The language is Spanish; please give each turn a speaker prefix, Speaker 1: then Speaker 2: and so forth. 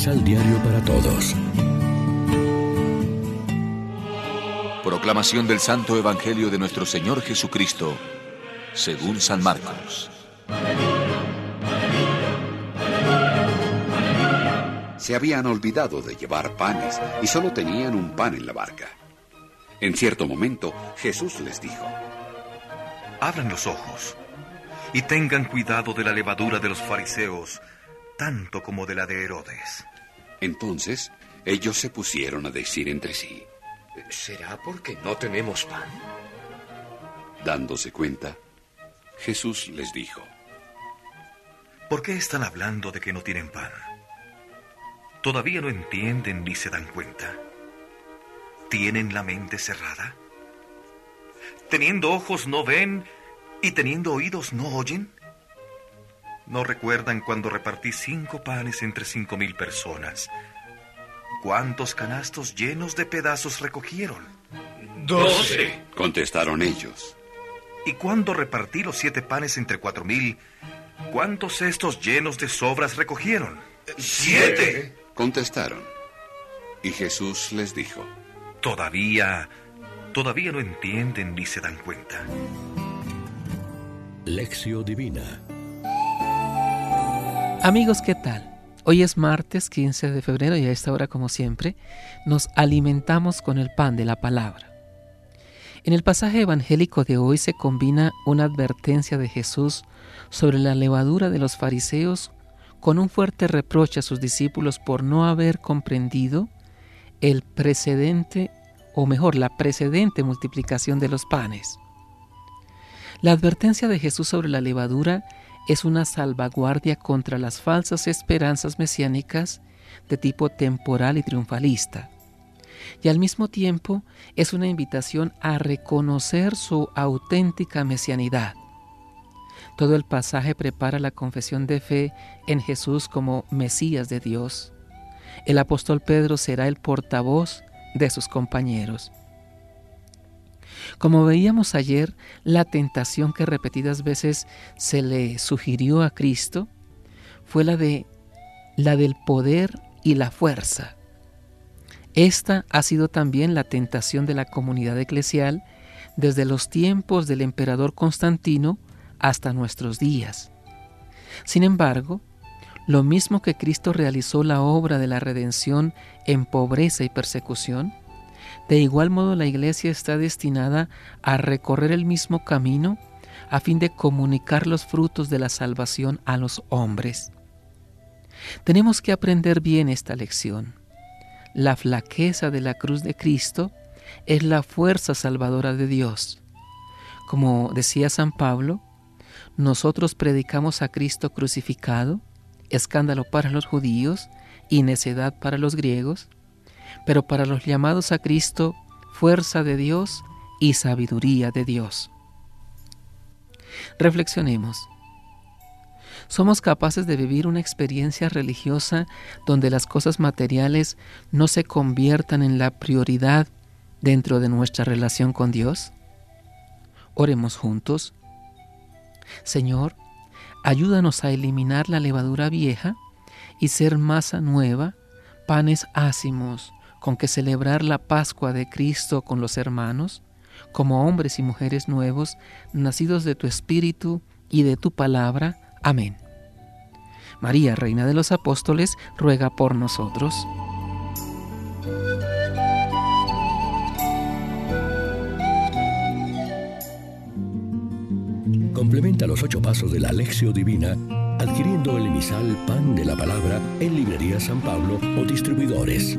Speaker 1: Misal Diario para Todos.
Speaker 2: Proclamación del Santo Evangelio de nuestro Señor Jesucristo, según San Marcos.
Speaker 3: Se habían olvidado de llevar panes y solo tenían un pan en la barca. En cierto momento, Jesús les dijo,
Speaker 4: Abran los ojos y tengan cuidado de la levadura de los fariseos, tanto como de la de Herodes.
Speaker 3: Entonces ellos se pusieron a decir entre sí,
Speaker 5: ¿será porque no tenemos pan?
Speaker 3: Dándose cuenta, Jesús les dijo,
Speaker 4: ¿por qué están hablando de que no tienen pan? ¿Todavía no entienden ni se dan cuenta? ¿Tienen la mente cerrada? ¿Teniendo ojos no ven y teniendo oídos no oyen? ¿No recuerdan cuando repartí cinco panes entre cinco mil personas? ¿Cuántos canastos llenos de pedazos recogieron?
Speaker 5: Doce.
Speaker 3: Contestaron ellos.
Speaker 4: ¿Y cuando repartí los siete panes entre cuatro mil, cuántos cestos llenos de sobras recogieron?
Speaker 5: Siete.
Speaker 3: Contestaron. Y Jesús les dijo,
Speaker 4: Todavía, todavía no entienden ni se dan cuenta.
Speaker 1: Lección Divina.
Speaker 6: Amigos, ¿qué tal? Hoy es martes 15 de febrero y a esta hora, como siempre, nos alimentamos con el pan de la palabra. En el pasaje evangélico de hoy se combina una advertencia de Jesús sobre la levadura de los fariseos con un fuerte reproche a sus discípulos por no haber comprendido el precedente, o mejor, la precedente multiplicación de los panes. La advertencia de Jesús sobre la levadura es una salvaguardia contra las falsas esperanzas mesiánicas de tipo temporal y triunfalista. Y al mismo tiempo es una invitación a reconocer su auténtica mesianidad. Todo el pasaje prepara la confesión de fe en Jesús como Mesías de Dios. El apóstol Pedro será el portavoz de sus compañeros. Como veíamos ayer, la tentación que repetidas veces se le sugirió a Cristo fue la de la del poder y la fuerza. Esta ha sido también la tentación de la comunidad eclesial desde los tiempos del emperador Constantino hasta nuestros días. Sin embargo, lo mismo que Cristo realizó la obra de la redención en pobreza y persecución, de igual modo la Iglesia está destinada a recorrer el mismo camino a fin de comunicar los frutos de la salvación a los hombres. Tenemos que aprender bien esta lección. La flaqueza de la cruz de Cristo es la fuerza salvadora de Dios. Como decía San Pablo, nosotros predicamos a Cristo crucificado, escándalo para los judíos y necedad para los griegos, pero para los llamados a Cristo, fuerza de Dios y sabiduría de Dios. Reflexionemos. ¿Somos capaces de vivir una experiencia religiosa donde las cosas materiales no se conviertan en la prioridad dentro de nuestra relación con Dios? Oremos juntos. Señor, ayúdanos a eliminar la levadura vieja y ser masa nueva, panes ácimos, con que celebrar la Pascua de Cristo con los hermanos, como hombres y mujeres nuevos, nacidos de tu Espíritu y de tu palabra. Amén. María, Reina de los Apóstoles, ruega por nosotros.
Speaker 1: Complementa los ocho pasos de la Alexio Divina adquiriendo el emisal Pan de la Palabra en Librería San Pablo o distribuidores.